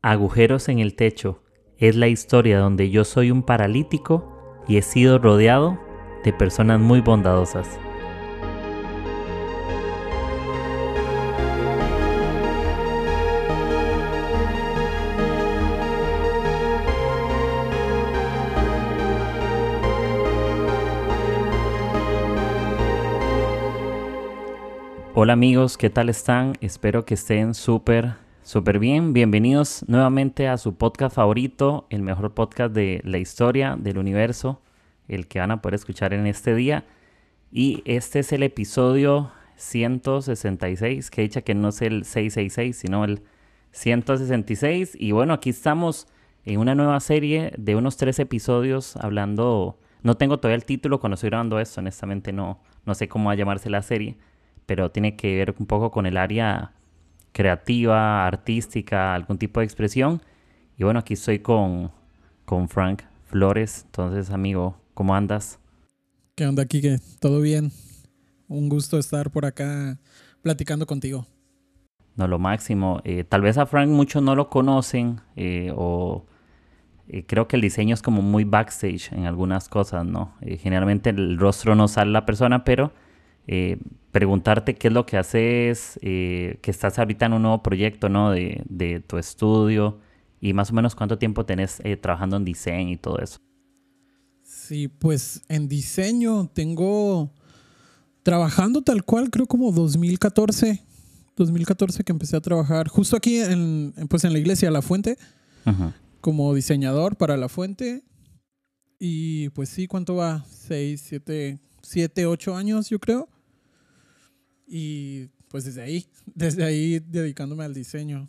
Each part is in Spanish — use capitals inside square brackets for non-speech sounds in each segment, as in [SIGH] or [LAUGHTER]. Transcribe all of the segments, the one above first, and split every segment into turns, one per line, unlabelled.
Agujeros en el techo es la historia donde yo soy un paralítico y he sido rodeado de personas muy bondadosas. Hola amigos, ¿qué tal están? Espero que estén súper, súper bien. Bienvenidos nuevamente a su podcast favorito, el mejor podcast de la historia del universo, el que van a poder escuchar en este día. Y este es el episodio 166, que dicha que no es el 666, sino el 166. Y bueno, aquí estamos en una nueva serie de unos tres episodios hablando... No tengo todavía el título cuando estoy grabando esto, honestamente no, no sé cómo va a llamarse la serie pero tiene que ver un poco con el área creativa, artística, algún tipo de expresión. Y bueno, aquí estoy con, con Frank Flores. Entonces, amigo, ¿cómo andas?
¿Qué onda, Kike? ¿Todo bien? Un gusto estar por acá platicando contigo.
No, lo máximo. Eh, tal vez a Frank muchos no lo conocen eh, o eh, creo que el diseño es como muy backstage en algunas cosas, ¿no? generalmente el rostro no sale la persona, pero eh, preguntarte qué es lo que haces, eh, que estás ahorita en un nuevo proyecto, ¿no? De, de tu estudio y más o menos cuánto tiempo tenés eh, trabajando en diseño y todo eso.
Sí, pues en diseño tengo trabajando tal cual, creo como 2014, 2014 que empecé a trabajar justo aquí en, pues en la iglesia La Fuente, como diseñador para La Fuente. Y pues sí, ¿cuánto va? Seis, siete, siete, ocho años, yo creo. Y pues desde ahí, [LAUGHS] desde ahí dedicándome al diseño.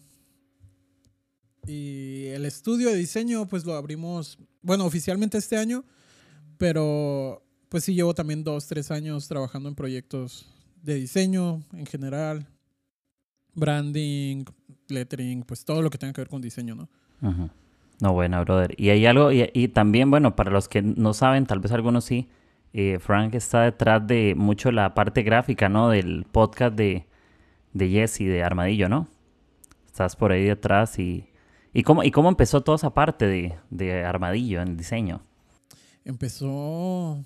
Y el estudio de diseño pues lo abrimos, bueno, oficialmente este año, pero pues sí llevo también dos, tres años trabajando en proyectos de diseño en general, branding, lettering, pues todo lo que tenga que ver con diseño, ¿no?
No, bueno, brother. Y hay algo, y, y, también, bueno, para los que no saben, tal vez algunos sí, eh, Frank está detrás de mucho la parte gráfica, ¿no? Del podcast de, de Jesse, de Armadillo, ¿no? Estás por ahí detrás y... ¿Y cómo, y cómo empezó toda esa parte de, de Armadillo en el diseño?
Empezó...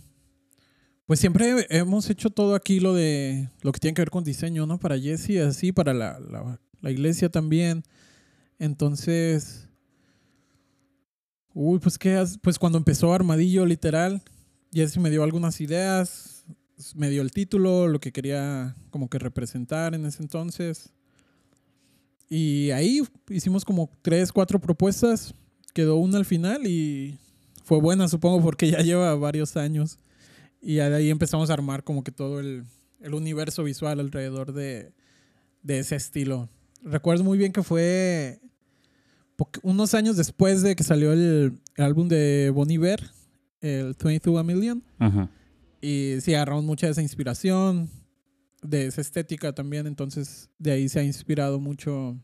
Pues siempre hemos hecho todo aquí lo de lo que tiene que ver con diseño, ¿no? Para Jesse, así, para la, la, iglesia también. Entonces, uy, pues qué, pues cuando empezó Armadillo, literal, Jesse me dio algunas ideas, me dio el título, lo que quería como que representar en ese entonces. Y ahí hicimos como tres, cuatro propuestas. Quedó una al final y fue buena, supongo, porque ya lleva varios años. Y de ahí empezamos a armar como que todo el, el universo visual alrededor de, de, ese estilo. Recuerdo muy bien que fue unos años después de que salió el, el álbum de Bon Iver, el 22 a Million. Y sí, agarramos mucha de esa inspiración, de esa estética también, entonces de ahí se ha inspirado mucho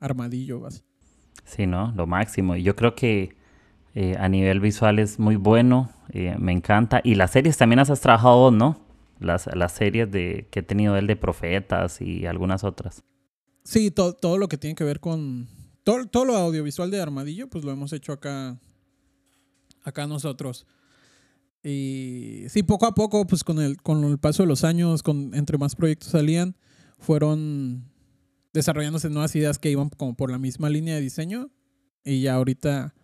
Armadillo. ¿vas?
Sí, ¿no? Lo máximo. Y yo creo que eh, a nivel visual es muy bueno, eh, me encanta. Y las series también has trabajado ¿no? Las, las series de, que he tenido él de Profetas y algunas otras.
Sí, todo lo que tiene que ver con... Todo, todo lo audiovisual de Armadillo, pues lo hemos hecho acá acá nosotros. Y sí, poco a poco, pues con el, con el paso de los años, con, entre más proyectos salían, fueron desarrollándose nuevas ideas que iban como por la misma línea de diseño. Y ya ahorita,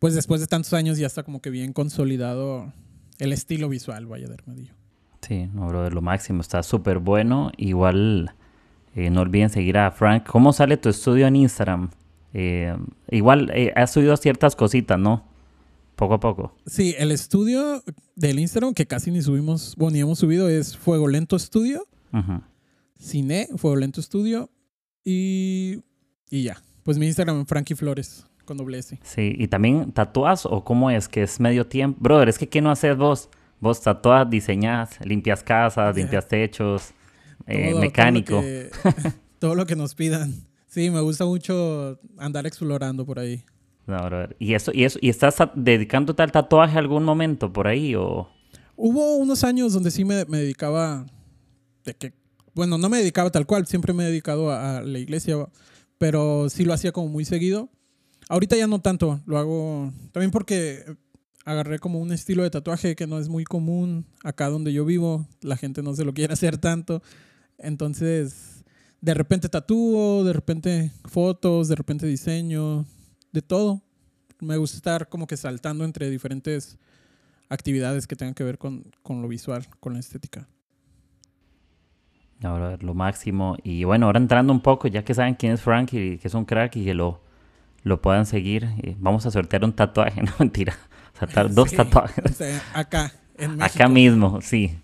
pues después de tantos años, ya está como que bien consolidado el estilo visual, vaya de Armadillo.
Sí, no, bro, lo máximo, está súper bueno. Igual, eh, no olviden seguir a Frank. ¿Cómo sale tu estudio en Instagram? Eh, igual, eh, has subido ciertas cositas, ¿no? Poco a poco.
Sí, el estudio del Instagram, que casi ni subimos, bueno, ni hemos subido, es Fuego Lento Estudio. Cine, Fuego Lento Estudio. Y, y ya. Pues mi Instagram, Frankie Flores, con doble S.
Sí, y también tatúas o cómo es que es medio tiempo. Brother, es que ¿qué no haces vos? Vos tatuas, diseñas, limpias casas, limpias techos, eh, mecánico.
Todo lo, que, [LAUGHS] todo lo que nos pidan. Sí, me gusta mucho andar explorando por ahí.
No, ¿Y, eso, y, eso, ¿Y estás dedicándote al tatuaje algún momento por ahí? O?
Hubo unos años donde sí me, me dedicaba, de que, bueno, no me dedicaba tal cual, siempre me he dedicado a, la iglesia, pero sí lo hacía como muy seguido. Ahorita ya no tanto, lo hago también porque agarré como un estilo de tatuaje que no es muy común acá donde yo vivo, la gente no se lo quiere hacer tanto, entonces de repente tatúo, de repente fotos, de repente diseño, de todo. Me gusta estar como que saltando entre diferentes actividades que tengan que ver con, con lo visual, con la estética.
Ahora lo máximo. Y bueno, ahora entrando un poco, ya que saben quién es Frank y que es un crack y que lo, lo puedan seguir, eh, vamos a sortear un tatuaje, [LAUGHS] no mentira. Saltar [LAUGHS] dos tatuajes.
acá, en México.
Acá mismo, sí.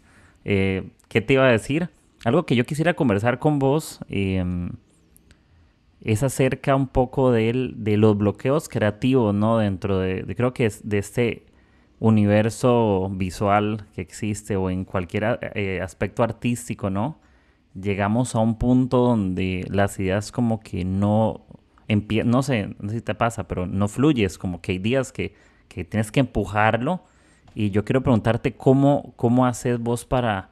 Eh, ¿Qué te iba a decir? Algo que yo quisiera conversar con vos em, es acerca un poco de, los bloqueos creativos, ¿no? Dentro de, creo que de este universo visual que existe o en cualquier eh, aspecto artístico, ¿no? Llegamos a un punto donde las ideas como que no no sé, no sé si te pasa, pero no fluyes, como que hay días que, que tienes que empujarlo. Y yo quiero preguntarte cómo, cómo haces vos para...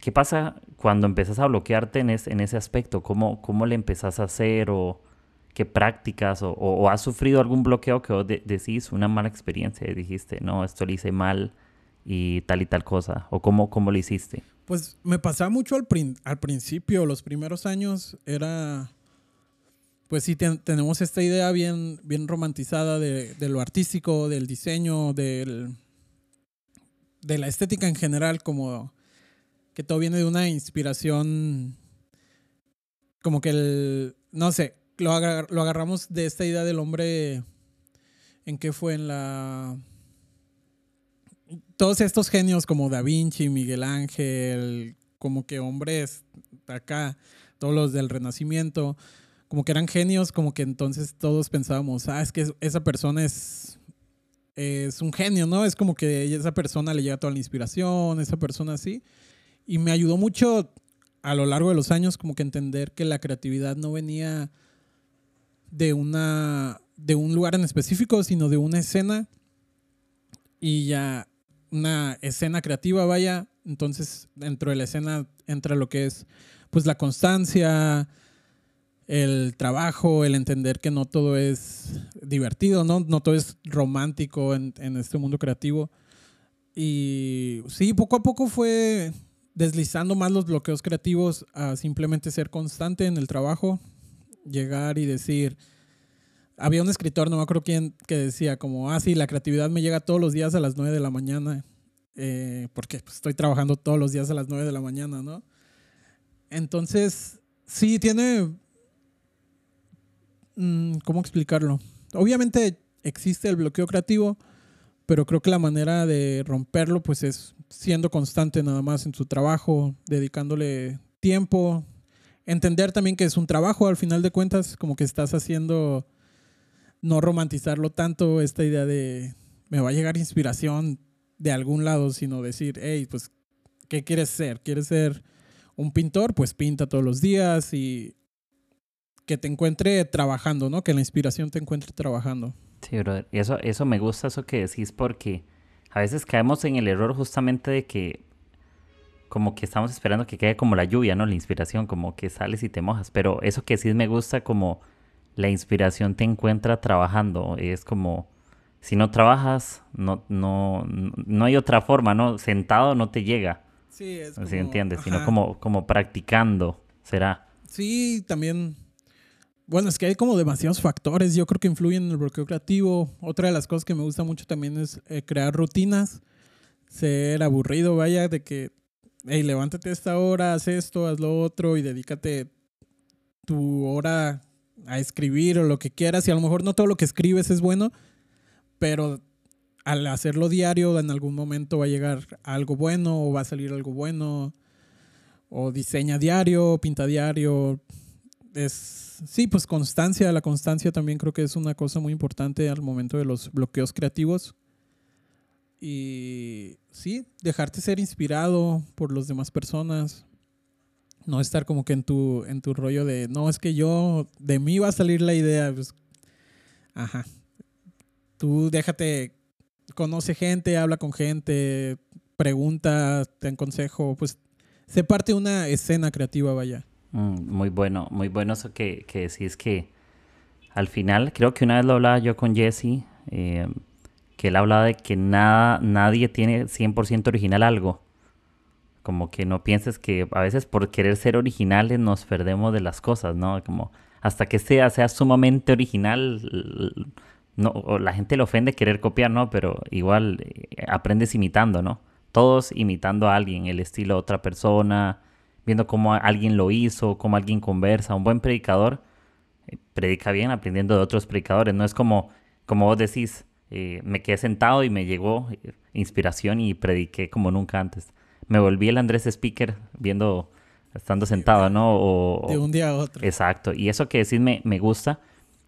¿Qué pasa cuando empezás a bloquearte en, en ese aspecto? ¿Cómo, ¿Cómo le empezás a hacer o qué prácticas o, has sufrido algún bloqueo que vos decís una mala experiencia y dijiste, no, esto lo hice mal y tal y tal cosa? ¿O cómo, cómo lo hiciste?
Pues me pasaba mucho al, al principio, los primeros años era, pues sí, tenemos esta idea bien, bien romantizada de, de, lo artístico, del diseño, del, de la estética en general, como que todo viene de una inspiración, como que el, no sé, lo, agarramos de esta idea del hombre, ¿en qué fue? En la... Todos estos genios como Da Vinci, Miguel Ángel, como que hombres acá, todos los del Renacimiento, como que eran genios, como que entonces todos pensábamos, ah, es que esa persona es, es un genio, ¿no? Es como que esa persona le llega toda la inspiración, esa persona así. Y me ayudó mucho a lo largo de los años como que entender que la creatividad no venía de una de un lugar en específico, sino de una escena y ya una escena creativa, vaya, entonces dentro de la escena entra lo que es pues la constancia, el trabajo, el entender que no todo es divertido, no, no todo es romántico en, en este mundo creativo. Y sí, poco a poco fue deslizando más los bloqueos creativos a simplemente ser constante en el trabajo, llegar y decir, había un escritor, no me acuerdo quién, que decía como, ah, sí, la creatividad me llega todos los días a las 9 de la mañana, eh, porque pues, estoy trabajando todos los días a las 9 de la mañana, ¿no? Entonces, sí, tiene, mm, ¿cómo explicarlo? Obviamente existe el bloqueo creativo, pero creo que la manera de romperlo pues es siendo constante nada más en su trabajo, dedicándole tiempo, entender también que es un trabajo al final de cuentas, como que estás haciendo, no romantizarlo tanto, esta idea de me va a llegar inspiración de algún lado, sino decir, hey, pues, ¿qué quieres ser? ¿Quieres ser un pintor? Pues pinta todos los días y que te encuentre trabajando, ¿no? Que la inspiración te encuentre trabajando.
Sí, brother. Y eso, eso me gusta eso que decís porque a veces caemos en el error justamente de que como que estamos esperando que quede como la lluvia, ¿no? La inspiración, como que sales y te mojas. Pero eso que sí me gusta como la inspiración te encuentra trabajando. Es como, si no trabajas, no, no, no hay otra forma, ¿no? Sentado no te llega.
Sí, es
como... entiendes? Sino como, como practicando, será.
Sí, también bueno, es que hay como demasiados factores, yo creo que influyen en el bloqueo creativo. Otra de las cosas que me gusta mucho también es eh, crear rutinas, ser aburrido, vaya, de que, hey, levántate esta hora, haz esto, haz lo otro y dedícate tu hora a escribir o lo que quieras. Y a lo mejor no todo lo que escribes es bueno, pero al hacerlo diario, en algún momento va a llegar algo bueno o va a salir algo bueno. O diseña diario, pinta diario, es, sí, pues constancia, la constancia también creo que es una cosa muy importante al momento de los bloqueos creativos. Y sí, dejarte ser inspirado por las demás personas. No estar como que en tu, en tu rollo de, no, es que yo, de mí va a salir la idea. Pues, ajá. Tú déjate, conoce gente, habla con gente, pregunta, te consejo, pues se parte una escena creativa, vaya.
Mm, muy bueno, muy bueno eso que, que decís que al final, creo que una vez lo hablaba yo con Jesse, eh, que él hablaba de que nada, nadie tiene 100% original algo. Como que no pienses que a veces por querer ser originales nos perdemos de las cosas, ¿no? Como hasta que sea, sea sumamente original, no, la gente le ofende querer copiar, ¿no? Pero igual eh, aprendes imitando, ¿no? Todos imitando a alguien, el estilo de otra persona, viendo cómo alguien lo hizo, cómo alguien conversa. Un buen predicador eh, predica bien aprendiendo de otros predicadores. No es como, como vos decís, eh, me quedé sentado y me llegó inspiración y prediqué como nunca antes. Me volví el Andrés Speaker viendo, estando sentado, ¿no?
de un día a otro.
Exacto. Y eso que decís me, me gusta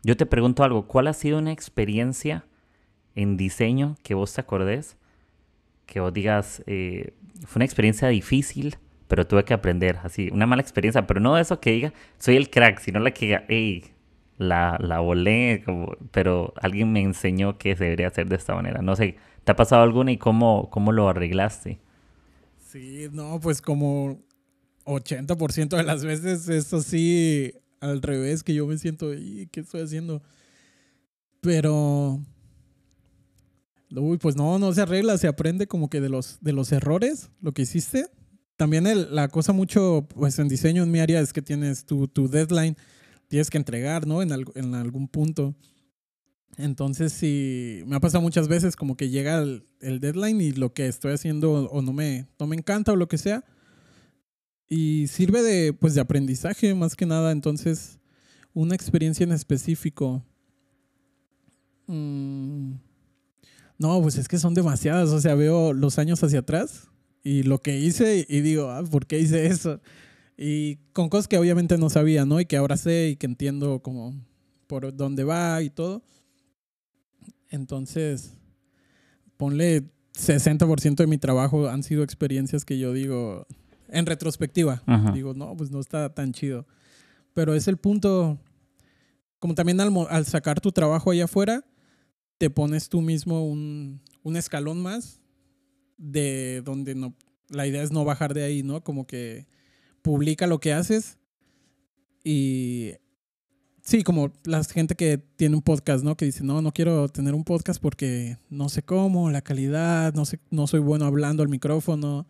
yo te pregunto algo, ¿cuál ha sido una experiencia en diseño que vos te acordés? Que vos digas, eh, fue una experiencia difícil, pero tuve que aprender, así, una mala experiencia, pero no eso que diga, soy el crack, sino la que diga, hey, la, la volé, pero alguien me enseñó que se debería hacer de esta manera. No sé, ¿te ha pasado alguna y cómo, cómo lo arreglaste?
Sí, no, pues como 80% de las veces eso sí al revés, que yo me siento, ¿y qué estoy haciendo? Pero, uy, pues no, no se arregla, se aprende como que de los, de los errores, lo que hiciste. También el, la cosa mucho, pues en diseño en mi área es que tienes tu, tu deadline, tienes que entregar, ¿no? En, en algún punto. Entonces, sí, me ha pasado muchas veces como que llega el, el, deadline y lo que estoy haciendo o no me, no me encanta o lo que sea, y sirve de, pues, de aprendizaje más que nada. Entonces, una experiencia en específico. Mm, no, pues es que son demasiadas. O sea, veo los años hacia atrás y lo que hice y digo, ah, ¿por qué hice eso? Y con cosas que obviamente no sabía, ¿no? Y que ahora sé y que entiendo como por dónde va y todo. Entonces, ponle 60% de mi trabajo han sido experiencias que yo digo, en retrospectiva. Digo, no, pues no está tan chido. Pero es el punto, como también al, sacar tu trabajo allá afuera, te pones tú mismo un, un, escalón más de donde no, la idea es no bajar de ahí, ¿no? Como que publica lo que haces y sí, como la gente que tiene un podcast, ¿no? Que dice, no, no quiero tener un podcast porque no sé cómo, la calidad, no sé, no soy bueno hablando al micrófono.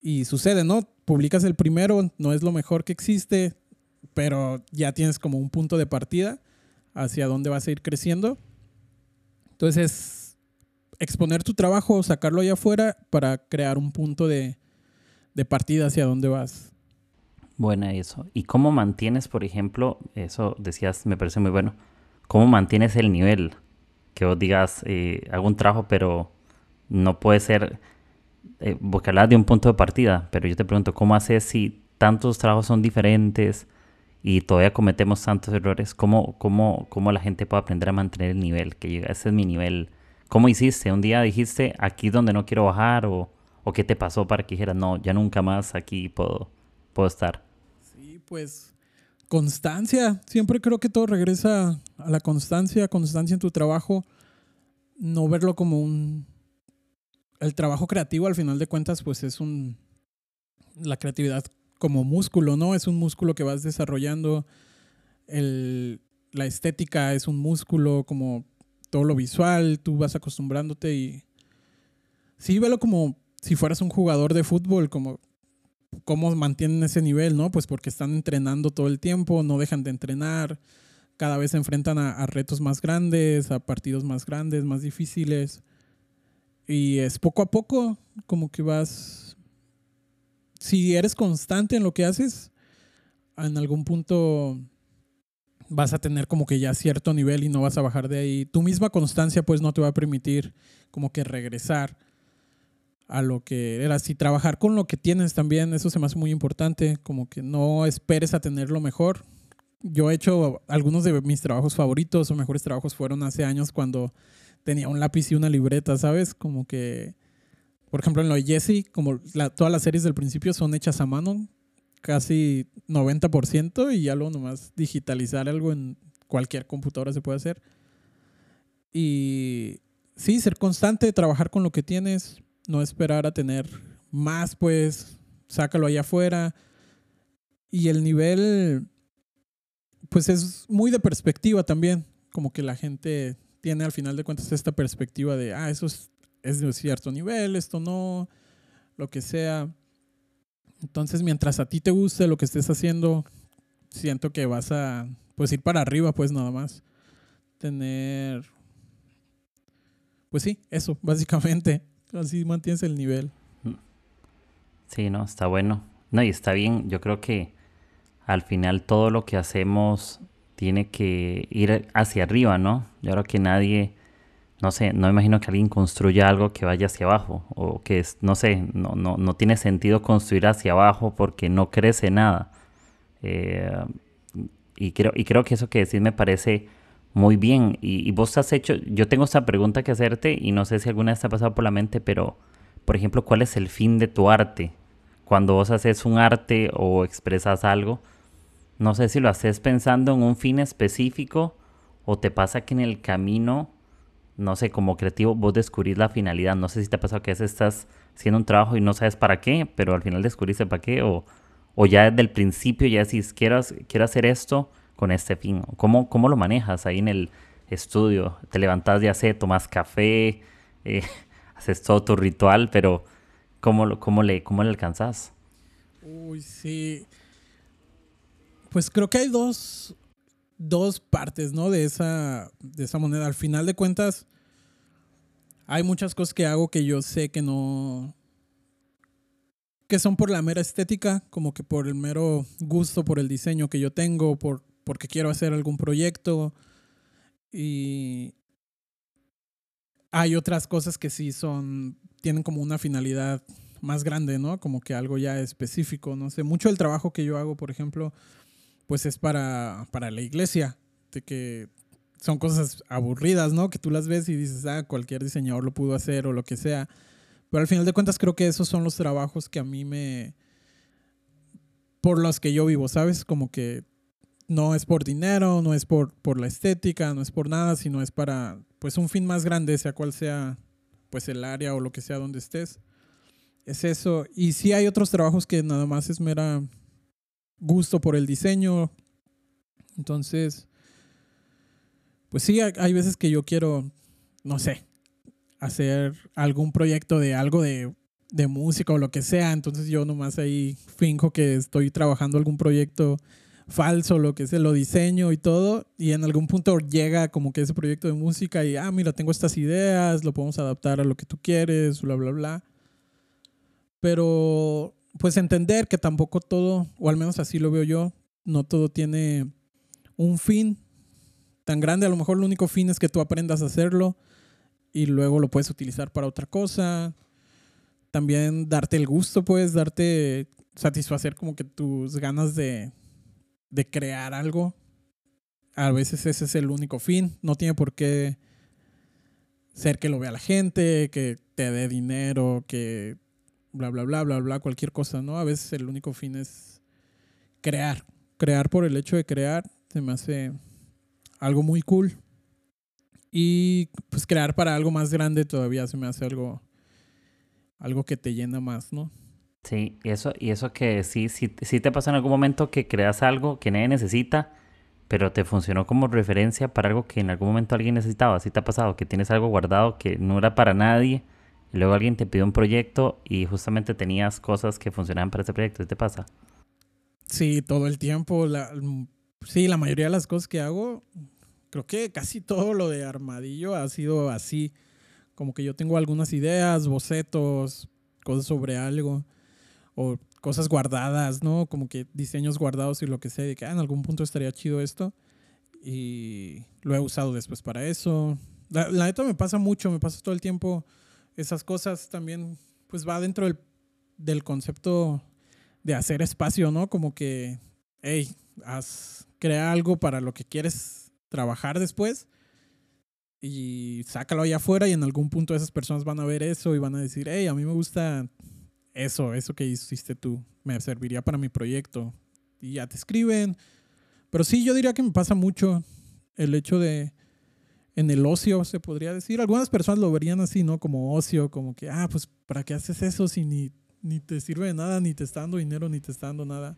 Y sucede, ¿no? Publicas el primero, no es lo mejor que existe, pero ya tienes como un punto de partida hacia dónde vas a ir creciendo. Entonces, exponer tu trabajo, sacarlo allá afuera para crear un punto de, de partida hacia dónde vas.
Buena eso. ¿Y cómo mantienes, por ejemplo, eso decías, me parece muy bueno, cómo mantienes el nivel? Que vos digas, eh, hago un trabajo, pero no puede ser eh, de un punto de partida, pero yo te pregunto, ¿cómo haces si tantos trabajos son diferentes y todavía cometemos tantos errores? ¿Cómo, cómo, cómo la gente puede aprender a mantener el nivel? Que llega, ese es mi nivel. ¿Cómo hiciste? ¿Un día dijiste aquí donde no quiero bajar? ¿O, o qué te pasó para que dijeras, no, ya nunca más aquí puedo, puedo estar?
Sí, pues constancia. Siempre creo que todo regresa a la constancia, constancia en tu trabajo. No verlo como un el trabajo creativo al final de cuentas pues es un la creatividad como músculo, ¿no? Es un músculo que vas desarrollando. El, la estética es un músculo, como todo lo visual, tú vas acostumbrándote y sí, velo como si fueras un jugador de fútbol, como cómo mantienen ese nivel, ¿no? Pues porque están entrenando todo el tiempo, no dejan de entrenar, cada vez se enfrentan a retos más grandes, a partidos más grandes, más difíciles. Y es poco a poco, como que vas. Si eres constante en lo que haces, en algún punto vas a tener como que ya cierto nivel y no vas a bajar de ahí. Tu misma constancia pues no te va a permitir como que regresar a lo que era. Si trabajar con lo que tienes también, eso se me hace muy importante, como que no esperes a tener lo mejor. Yo he hecho algunos de mis trabajos favoritos o mejores trabajos fueron hace años cuando tenía un lápiz y una libreta, ¿sabes? Como que, por ejemplo, en lo de Jesse, como todas las series del principio son hechas a mano, casi 90%, y ya luego nomás digitalizar algo en cualquier computadora se puede hacer. Y sí, ser constante, trabajar con lo que tienes, no esperar a tener más, pues sácalo allá afuera. Y el nivel pues es muy de perspectiva también, como que la gente tiene al final de cuentas esta perspectiva de, ah, eso es, es de cierto nivel, esto no, lo que sea. Entonces, mientras a ti te guste lo que estés haciendo, siento que vas a, pues, ir para arriba, pues, nada más. Tener, pues sí, eso, [LAUGHS] básicamente. Así mantienes el nivel.
Sí, no, está bueno. No, y está bien. Yo creo que al final todo lo que hacemos tiene que ir hacia arriba, ¿no? Yo creo que nadie, no sé, no imagino que alguien construya algo que vaya hacia abajo o que, no sé, no, no, no tiene sentido construir hacia abajo porque no crece nada. Eh, y, creo, y creo que eso que decís me parece muy bien. Y, y, vos has hecho, yo tengo esta pregunta que hacerte y no sé si alguna vez te ha pasado por la mente, pero, por ejemplo, ¿cuál es el fin de tu arte? Cuando vos haces un arte o expresas algo, no sé si lo haces pensando en un fin específico o te pasa que en el camino, no sé, como creativo, vos descubrís la finalidad. No sé si te ha pasado que a veces estás haciendo un trabajo y no sabes para qué, pero al final descubriste para qué o, o ya desde el principio ya decís, quiero, quiero hacer esto con este fin. ¿Cómo, ¿Cómo lo manejas ahí en el estudio? Te levantas ya sé, tomas café, [LAUGHS] eh, haces todo tu ritual, pero ¿cómo, cómo, le, ¿cómo le alcanzas?
Uy, sí. Pues creo que hay dos, dos partes, ¿no? De esa, de esa moneda. Al final de cuentas, hay muchas cosas que hago que yo sé que no... que son por la mera estética, como que por el mero gusto, por el diseño que yo tengo, por, porque quiero hacer algún proyecto. Y hay otras cosas que sí son, tienen como una finalidad más grande, ¿no? Como que algo ya específico, no sé. Mucho del trabajo que yo hago, por ejemplo, pues es para, para la iglesia, de que son cosas aburridas, ¿no? Que tú las ves y dices, ah, cualquier diseñador lo pudo hacer o lo que sea. Pero al final de cuentas creo que esos son los trabajos que a mí me... por los que yo vivo, ¿sabes? Como que no es por dinero, no es por, por la estética, no es por nada, sino es para pues un fin más grande, sea cual sea pues el área o lo que sea donde estés. Es eso. Y sí hay otros trabajos que nada más es mera gusto por el diseño. Entonces, pues sí, hay veces que yo quiero, no sé, hacer algún proyecto de algo de, de música o lo que sea. Entonces yo nomás ahí finjo que estoy trabajando algún proyecto falso, lo que sea, lo diseño y todo. Y en algún punto llega como que ese proyecto de música y, ah, mira, tengo estas ideas, lo podemos adaptar a lo que tú quieres, bla, bla, bla. Pero pues entender que tampoco todo, o al menos así lo veo yo, no todo tiene un fin tan grande. A lo mejor el único fin es que tú aprendas a hacerlo y luego lo puedes utilizar para otra cosa. También darte el gusto, puedes darte, satisfacer como que tus ganas de, de crear algo. A veces ese es el único fin. No tiene por qué ser que lo vea la gente, que te dé dinero, que bla, bla, bla, bla, bla, cualquier cosa, ¿no? A veces el único fin es crear. Crear por el hecho de crear se me hace algo muy cool. Y pues crear para algo más grande todavía se me hace algo, algo que te llena más, ¿no?
Sí, y eso, y eso que sí, sí, sí te pasa en algún momento que creas algo que nadie necesita, pero te funcionó como referencia para algo que en algún momento alguien necesitaba. ¿Sí te ha pasado? Que tienes algo guardado que no era para nadie luego alguien te pidió un proyecto y justamente tenías cosas que funcionaban para ese proyecto. ¿Qué te pasa?
Sí, todo el tiempo. La, sí, la mayoría de las cosas que hago, creo que casi todo lo de Armadillo ha sido así. Como que yo tengo algunas ideas, bocetos, cosas sobre algo, o cosas guardadas, ¿no? Como que diseños guardados y lo que sea, de que ah, en algún punto estaría chido esto. Y lo he usado después para eso. La, la neta me pasa mucho, me pasa todo el tiempo esas cosas también, pues va dentro del, del concepto de hacer espacio, ¿no? Como que, hey, haz, crea algo para lo que quieres trabajar después y sácalo allá afuera y en algún punto esas personas van a ver eso y van a decir, hey, a mí me gusta eso, eso que hiciste tú, me serviría para mi proyecto. Y ya te escriben. Pero sí, yo diría que me pasa mucho el hecho de en el ocio, se podría decir. Algunas personas lo verían así, ¿no? Como ocio, como que, ah, pues, ¿para qué haces eso si ni, ni te sirve de nada, ni te está dando dinero, ni te está dando nada?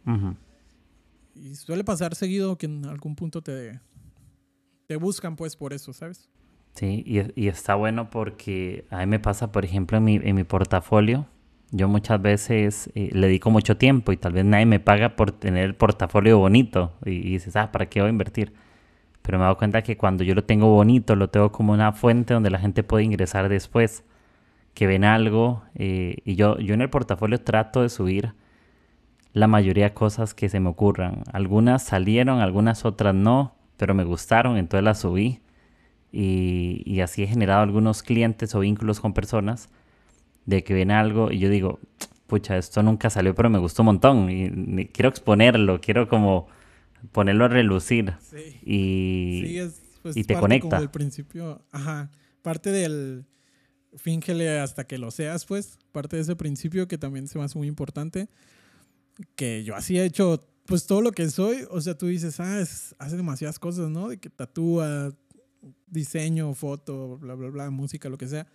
y suele pasar seguido que en algún punto te, te buscan pues por eso, ¿sabes?
Sí, y, y está bueno porque a mí me pasa, por ejemplo, en mi, en mi portafolio, yo muchas veces eh, le dedico mucho tiempo y tal vez nadie me paga por tener el portafolio bonito y, y dices, ah, ¿para qué voy a invertir? Pero me he dado cuenta que cuando yo lo tengo bonito, lo tengo como una fuente donde la gente puede ingresar después, que ven algo eh, y yo, yo en el portafolio trato de subir la mayoría de cosas que se me ocurran. Algunas salieron, algunas otras no, pero me gustaron, entonces las subí. Y, y, así he generado algunos clientes o vínculos con personas de que ven algo y yo digo, pucha, esto nunca salió, pero me gustó un montón y, quiero exponerlo, quiero como ponerlo a relucir
Sí.
y,
Sí, es, pues,
y te
parte
conecta.
Como del principio, ajá, parte del fíngele hasta que lo seas, pues, parte de ese principio que también se me hace muy importante, que yo así he hecho, pues, todo lo que soy, o sea, tú dices, ah, es- hace demasiadas cosas, ¿no? De que tatúa, diseño, foto, bla, bla, bla, música, lo que sea.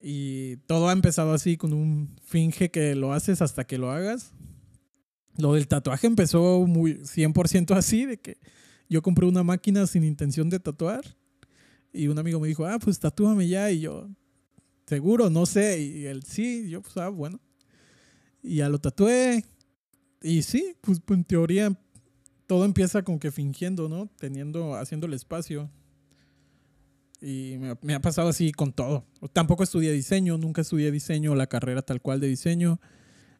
Y todo ha empezado así con un finge que lo haces hasta que lo hagas. Lo del tatuaje empezó muy 100% así, de que yo compré una máquina sin intención de tatuar y un amigo me dijo, ah, pues tatúame ya y yo, seguro, no sé, y él sí, y yo pues, ah, bueno. Y ya lo tatué y sí, pues, pues, en teoría todo empieza con que fingiendo, ¿no? Teniendo, haciendo el espacio. Y me, me ha pasado así con todo. Tampoco estudié diseño, nunca estudié diseño, la carrera tal cual de diseño.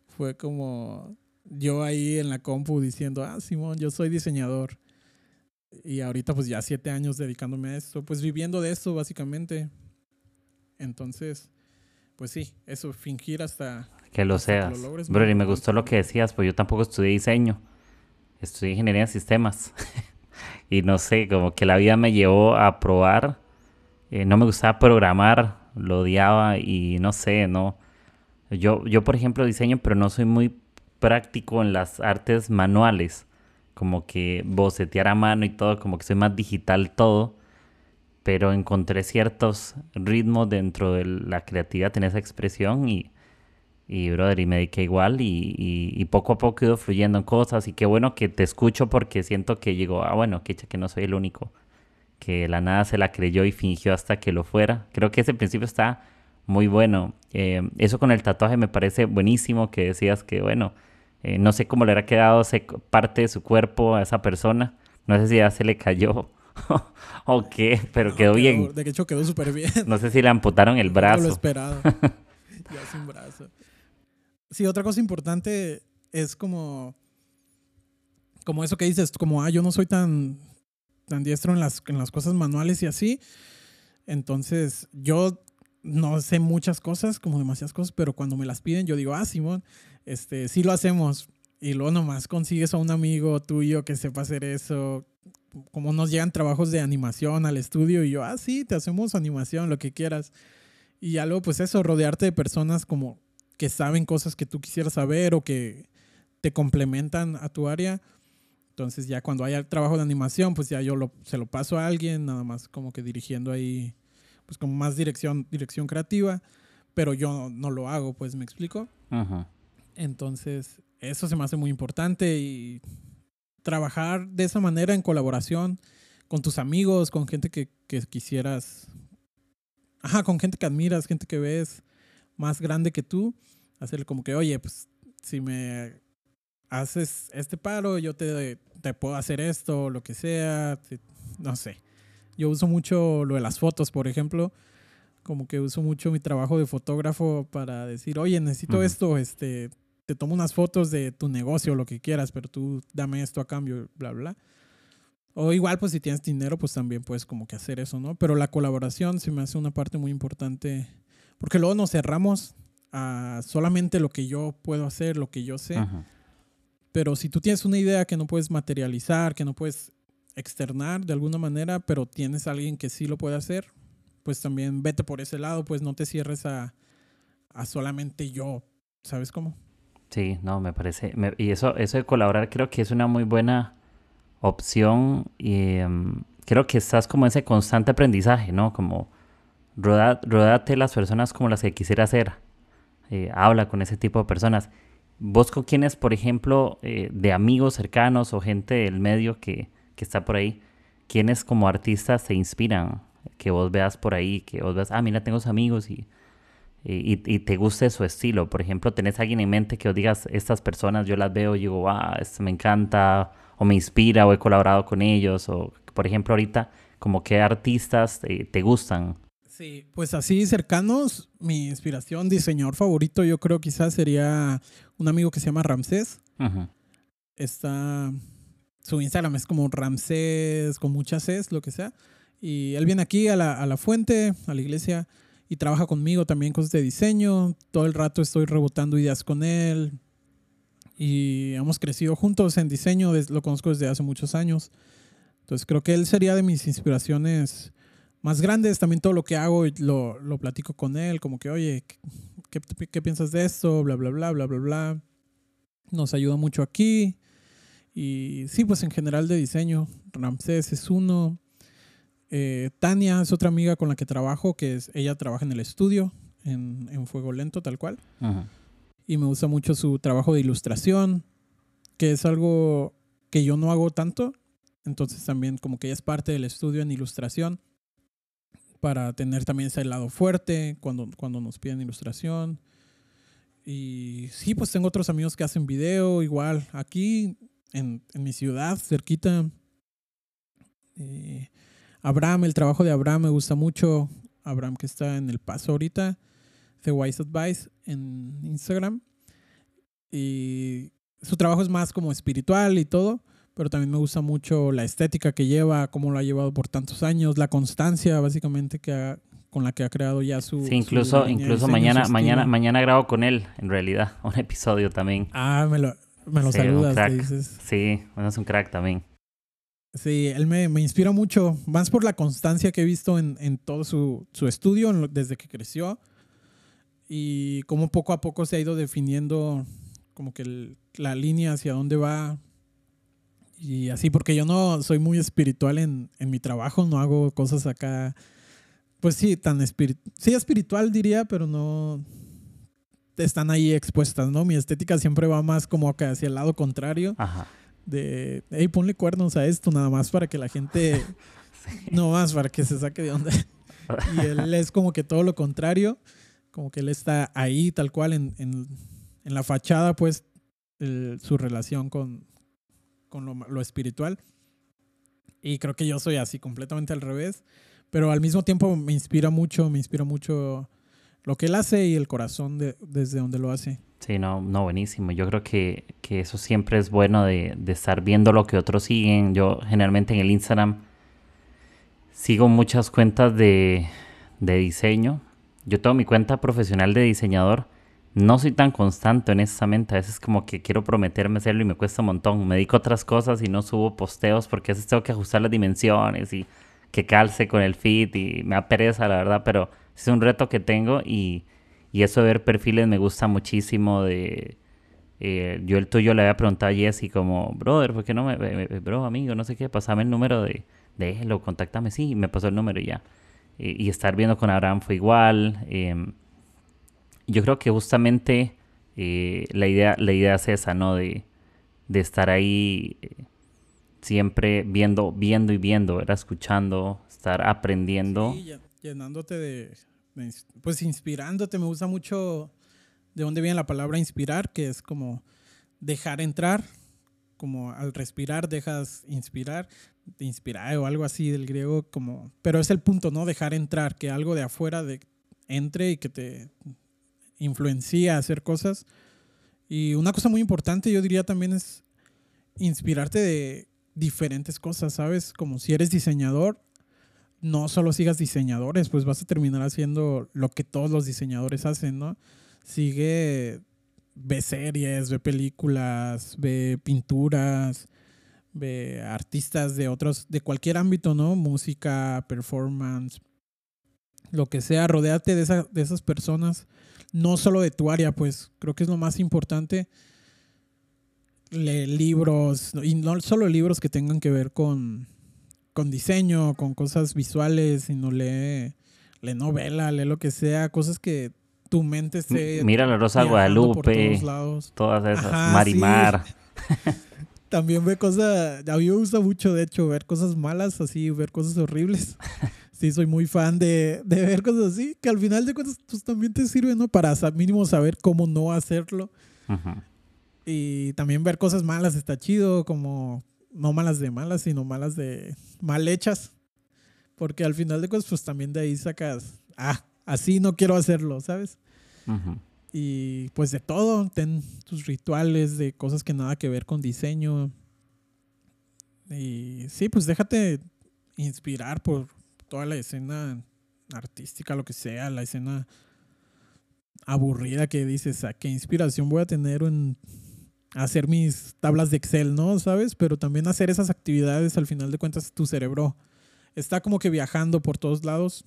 Fue como yo ahí en la compu diciendo, ah, Simón, yo soy diseñador. Y ahorita pues ya siete años dedicándome a esto, pues viviendo de esto básicamente. Entonces, pues sí, eso, fingir hasta...
que lo
hasta que
seas.
lo logres,
Bro, y me gustó lo que decías, pues yo tampoco estudié diseño, estudié ingeniería en sistemas. [LAUGHS] y no sé, como que la vida me llevó a probar. eh, no me gustaba programar, lo odiaba y no sé, no. Yo, yo, por ejemplo, diseño, pero no soy muy práctico en las artes manuales. Como que bocetear a mano y todo, como que soy más digital todo. Pero encontré ciertos ritmos dentro de la creatividad en esa expresión y, y brother, y me dediqué igual y, y- poco a poco he ido fluyendo en cosas y qué bueno que te escucho porque siento que llegó, ah bueno, que que no soy el único, que la nada se la creyó y fingió hasta que lo fuera. Creo que ese principio está muy bueno. Eh, eso con el tatuaje me parece buenísimo que decías que bueno, eh, no sé cómo le habrá quedado parte de su cuerpo a esa persona, no sé si ya se le cayó [LAUGHS] o qué, pero
No,
quedó bien.
De hecho quedó súper bien.
No sé si le amputaron el [LAUGHS]
No lo
brazo.
esperado. [LAUGHS] ya sin brazo. Sí, otra cosa importante es como. Como eso que dices, como, ah, yo no soy tan, tan diestro en las, en las cosas manuales y así. Entonces, yo no sé muchas cosas, como demasiadas cosas, pero cuando me las piden, yo digo, ah, Simón, este, sí lo hacemos. Y luego nomás consigues a un amigo tuyo que sepa hacer eso. Como nos llegan trabajos de animación al estudio y yo, ah, sí, te hacemos animación, lo que quieras. Y ya luego, pues eso, rodearte de personas como que saben cosas que tú quisieras saber o que te complementan a tu área. Entonces ya cuando haya trabajo de animación, pues ya yo lo, se lo paso a alguien, nada más como que dirigiendo ahí, pues como más dirección, dirección creativa, pero yo no lo hago, pues me explico. Entonces, eso se me hace muy importante y trabajar de esa manera en colaboración con tus amigos, con gente que, que quisieras, ajá, con gente que admiras, gente que ves más grande que tú, hacerle como que, oye, pues si me haces este paro, yo te, te puedo hacer esto, lo que sea, no sé. Yo uso mucho lo de las fotos, por ejemplo, como que uso mucho mi trabajo de fotógrafo para decir, oye, necesito
Ujú.
esto, este, te tomo unas fotos de tu negocio, lo que quieras, pero tú dame esto a cambio, bla, bla. O igual, pues si tienes dinero, pues también puedes como que hacer eso, ¿no? Pero la colaboración se me hace una parte muy importante, porque luego nos cerramos a solamente lo que yo puedo hacer, lo que yo sé. Pero si tú tienes una idea que no puedes materializar, que no puedes externar de alguna manera, pero tienes a alguien que sí lo puede hacer, pues también vete por ese lado, pues no te cierres a, a solamente yo, ¿sabes cómo?
Sí, no, me parece. y eso, eso de colaborar creo que es una muy buena opción. Y em, creo que estás como ese constante aprendizaje, ¿no? Como roda- rodate las personas como las que quisiera ser. Eh, habla con ese tipo de personas. vos con quienes, por ejemplo, eh, de amigos cercanos o gente del medio que, que está por ahí, quienes como artistas se inspiran, que vos veas por ahí, que vos veas, ah, mira, tengo amigos y, y, y, te guste su estilo. Por ejemplo, tenés alguien en mente que os digas, estas personas yo las veo y digo, ah, esto me encanta, o me inspira, o he colaborado con ellos, o por ejemplo, ahorita, como qué artistas te, te gustan.
Sí, pues así cercanos, mi inspiración, diseñador favorito, yo creo quizás sería un amigo que se llama Ramsés. Está, su Instagram es como Ramsés con muchas Cs, lo que sea. Y él viene aquí a la, a la fuente, a la iglesia, y trabaja conmigo también cosas de diseño. Todo el rato estoy rebotando ideas con él. Y hemos crecido juntos en diseño, lo conozco desde hace muchos años. Entonces creo que él sería de mis inspiraciones más grandes. También todo lo que hago lo, lo platico con él, como que, oye, ¿qué, ¿qué, piensas de esto? Bla, bla, bla, bla, bla, bla. Nos ayuda mucho aquí. Y sí, pues en general de diseño, Ramsés es uno. Eh, Tania es otra amiga con la que trabajo, que es, ella trabaja en el estudio, en, en Fuego Lento, tal cual. Y me gusta mucho su trabajo de ilustración, que es algo que yo no hago tanto. Entonces también como que ella es parte del estudio en ilustración para tener también ese lado fuerte cuando, cuando nos piden ilustración. Y sí, pues tengo otros amigos que hacen video, igual aquí en, en mi ciudad, cerquita. Eh, Abraham, el trabajo de Abraham me gusta mucho. Abraham que está en El Paso ahorita, The Wise Advice en Instagram. Y su trabajo es más como espiritual y todo, pero también me gusta mucho la estética que lleva, cómo lo ha llevado por tantos años, la constancia básicamente que con la que ha creado ya su...
Sí, incluso, incluso mañana, mañana, mañana grabo con él, en realidad, [LAUGHS] un episodio también.
Ah, me lo, me lo saludas, dices.
Sí, bueno, es un crack también.
Sí, él me, me, inspira mucho, más por la constancia que he visto en, en todo su, su estudio desde que creció y cómo poco a poco se ha ido definiendo como que la línea hacia dónde va y así, porque yo no soy muy espiritual en, en mi trabajo, no hago cosas acá, pues sí, tan espiritual, sí espiritual diría, pero no están ahí expuestas, ¿no? Mi estética siempre va más como que hacia el lado contrario. Ajá de, hey, ponle cuernos a esto nada más para que la gente, [LAUGHS] no más para que se saque de onda. y él [LAUGHS] es como que todo lo contrario, como que él está ahí tal cual en, en, en la fachada, pues, su relación con, con lo, lo espiritual. Y creo que yo soy así, completamente al revés. Pero al mismo tiempo me inspira mucho, me inspira mucho lo que él hace y el corazón de, desde donde lo hace.
Sí, no, no, buenísimo. Yo creo que, que eso siempre es bueno de, de, estar viendo lo que otros siguen. Yo generalmente en el Instagram sigo muchas cuentas de, de diseño. Yo tengo mi cuenta profesional de diseñador. No soy tan constante, honestamente. A veces como que quiero prometerme hacerlo y me cuesta un montón. Me dedico a otras cosas y no subo posteos porque a veces tengo que ajustar las dimensiones y que calce con el fit y me apereza, la verdad. Pero es un reto que tengo y y eso de ver perfiles me gusta muchísimo de... Eh, yo el tuyo le había preguntado a Jesse como, brother, ¿por qué no me... bro, amigo, no sé qué, pasame el número de, de él o contáctame. Sí, me pasó el número y ya. y estar viendo con Abraham fue igual. Em, yo creo que justamente eh, la, idea, la idea es esa, ¿no? De, de estar ahí eh, siempre viendo, viendo y viendo, era escuchando, estar aprendiendo.
Sí, llenándote de, pues inspirándote, me gusta mucho de dónde viene la palabra inspirar, que es como dejar entrar, como al respirar dejas inspirar, de inspirar o algo así del griego, como, pero es el punto, ¿no? Dejar entrar, que algo de afuera de, entre y que te influencia a hacer cosas. Y una cosa muy importante, yo diría también es inspirarte de diferentes cosas, ¿sabes? Como si eres diseñador, no solo sigas diseñadores, pues vas a terminar haciendo lo que todos los diseñadores hacen, ¿no? Sigue, ve series, ve películas, ve pinturas, ve artistas de otros, de cualquier ámbito, ¿no? Música, performance, lo que sea, rodeate de, de esas personas, no solo de tu área, pues creo que es lo más importante. Lee libros, y no solo libros que tengan que ver con con diseño, con cosas visuales, sino lee, lee novela, lee lo que sea, cosas que tu mente esté...
Mira la Rosa Guadalupe, todas esas, Marimar. [LAUGHS]
También ve cosas, a mí me gusta mucho, de hecho, ver cosas malas, así, ver cosas horribles. [LAUGHS] sí, soy muy fan de, ver cosas así, que al final de cuentas pues, también te sirve, ¿no? Para mínimo saber cómo no hacerlo. Y también ver cosas malas está chido, como no malas de malas, sino malas de mal hechas. Porque al final de cuentas, pues también de ahí sacas, ah, así no quiero hacerlo, ¿sabes? Y pues de todo, ten tus rituales de cosas que nada que ver con diseño. Y sí, pues déjate inspirar por toda la escena artística, lo que sea, la escena aburrida que dices, ¿a qué inspiración voy a tener en hacer mis tablas de Excel, ¿no? ¿Sabes? Pero también hacer esas actividades, al final de cuentas, tu cerebro está como que viajando por todos lados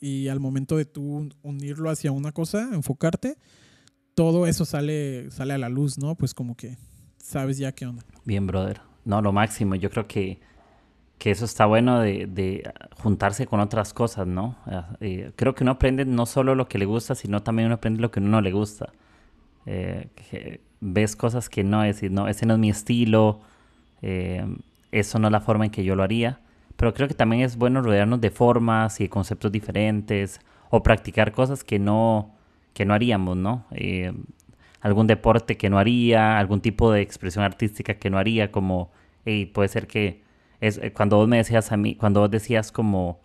y al momento de tú unirlo hacia una cosa, enfocarte, todo eso sale, sale a la luz, ¿no? Pues como que sabes ya qué onda.
Bien, brother. No, lo máximo. Yo creo que, que eso está bueno de, de, juntarse con otras cosas, ¿no? Eh, creo que uno aprende no solo lo que le gusta, sino también uno aprende lo que no le gusta. Eh, ves cosas que no, es no, ese no es mi estilo, eh, eso no es la forma en que yo lo haría. Pero creo que también es bueno rodearnos de formas y de conceptos diferentes o practicar cosas que no, que no haríamos, ¿no? Eh, algún deporte que no haría, algún tipo de expresión artística que no haría, como, y puede ser que, eh, cuando vos me decías a mí, cuando vos decías como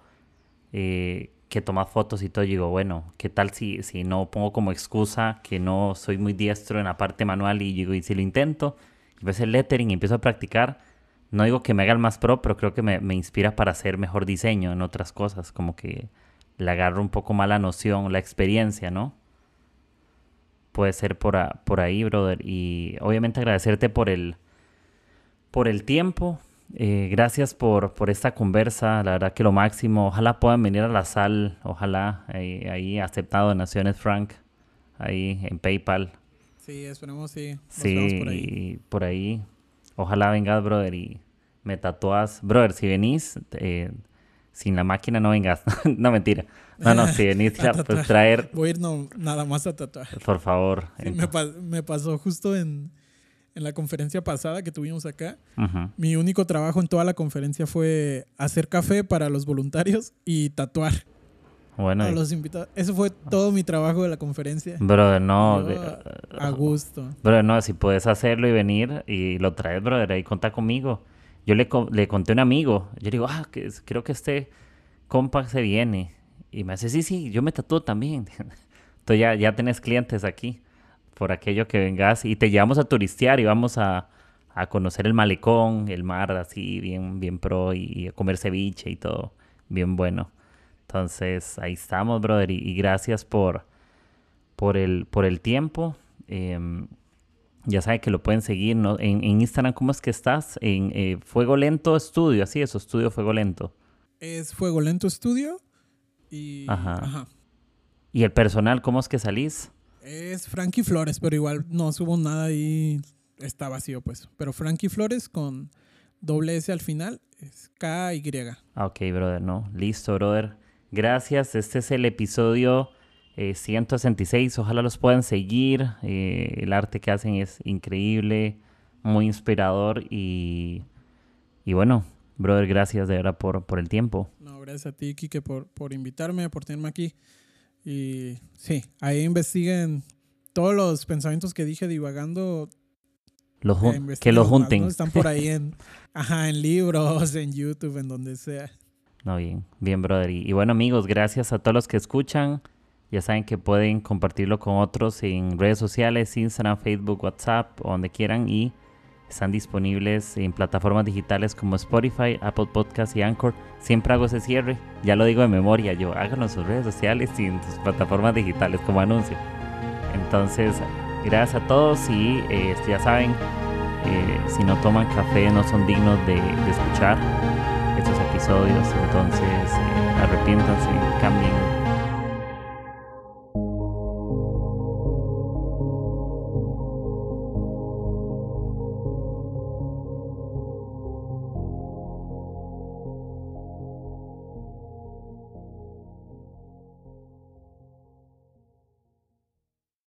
eh, que tomas fotos y todo, yo digo, bueno, ¿qué tal si, si no pongo como excusa que no soy muy diestro en la parte manual y digo, y si lo intento, y ves el lettering y empiezo a practicar, no digo que me haga el más pro, pero creo que me, inspira para hacer mejor diseño en otras cosas, como que le agarro un poco más la noción, la experiencia, ¿no? Puede ser por, por ahí, brother. Y obviamente agradecerte por el, por el tiempo. Eh, gracias por, por esta conversa, la verdad que lo máximo. Ojalá puedan venir a la sal, ojalá ahí, ahí aceptado donaciones, Frank, ahí en PayPal.
Sí, esperemos, sí.
sí, por ahí. por ahí Ojalá vengas, brother, y me tatuas. Brother, si venís, eh, sin la máquina no vengas. [LAUGHS] no, mentira. No, no, si venís, [LAUGHS] pues traer.
Voy a ir no, nada más a tatuar.
Por favor.
me, pasó justo en, la conferencia pasada que tuvimos acá. Mi único trabajo en toda la conferencia fue hacer café para los voluntarios y tatuar. Bueno, a los invitados. Eso fue todo mi trabajo de la conferencia.
Brother, no.
a gusto.
Brother, no, si puedes hacerlo y venir y lo traes, brother, ahí conta conmigo. Yo le, le conté a un amigo. Yo digo, ah, que, creo que este compa se viene. Y me dice, sí, sí, yo me tatúo también. [LAUGHS] Entonces ya, ya tenés clientes aquí. Por aquello que vengas y te llevamos a turistear y vamos a, a conocer el malecón, el mar así, bien, bien pro y a comer ceviche y todo. Bien bueno. Entonces, ahí estamos, brother. Y, gracias por, por, el, por el tiempo. Em, ya saben que lo pueden seguir ¿no? en, Instagram. ¿Cómo es que estás? En eh, Fuego Lento Estudio. Así es, Estudio Fuego Lento.
Es Fuego Lento Estudio. Y,
ajá. ¿Y el personal, cómo es que salís?
Es Frankie Flores, pero igual no subo nada ahí. Está vacío, pues. Pero Frankie Flores con doble S al final es K-Y.
Ah, ok, brother, no. Listo, brother. Gracias, este es el episodio 166, eh, ojalá los puedan seguir, eh, el arte que hacen es increíble, muy inspirador y, y bueno, brother, gracias de verdad por, por el tiempo.
No, gracias a ti, Kike, por, por invitarme, por tenerme aquí. Y sí, ahí investiguen todos los pensamientos que dije divagando.
Los que los junten.
Están por ahí en, [LAUGHS] ajá, en libros, en YouTube, en donde sea.
No, bien, bien, brother. Y, bueno, amigos, gracias a todos los que escuchan. Ya saben que pueden compartirlo con otros en redes sociales, Instagram, Facebook, WhatsApp, o donde quieran. Y están disponibles en plataformas digitales como Spotify, Apple Podcasts y Anchor. Siempre hago ese cierre, ya lo digo de memoria. Yo háganlo en sus redes sociales y en sus plataformas digitales como anuncio. Entonces, gracias a todos y eh, ya saben, eh, si no toman café no son dignos de, de escuchar estos episodios. Entonces, eh, arrepiéntanse, cambien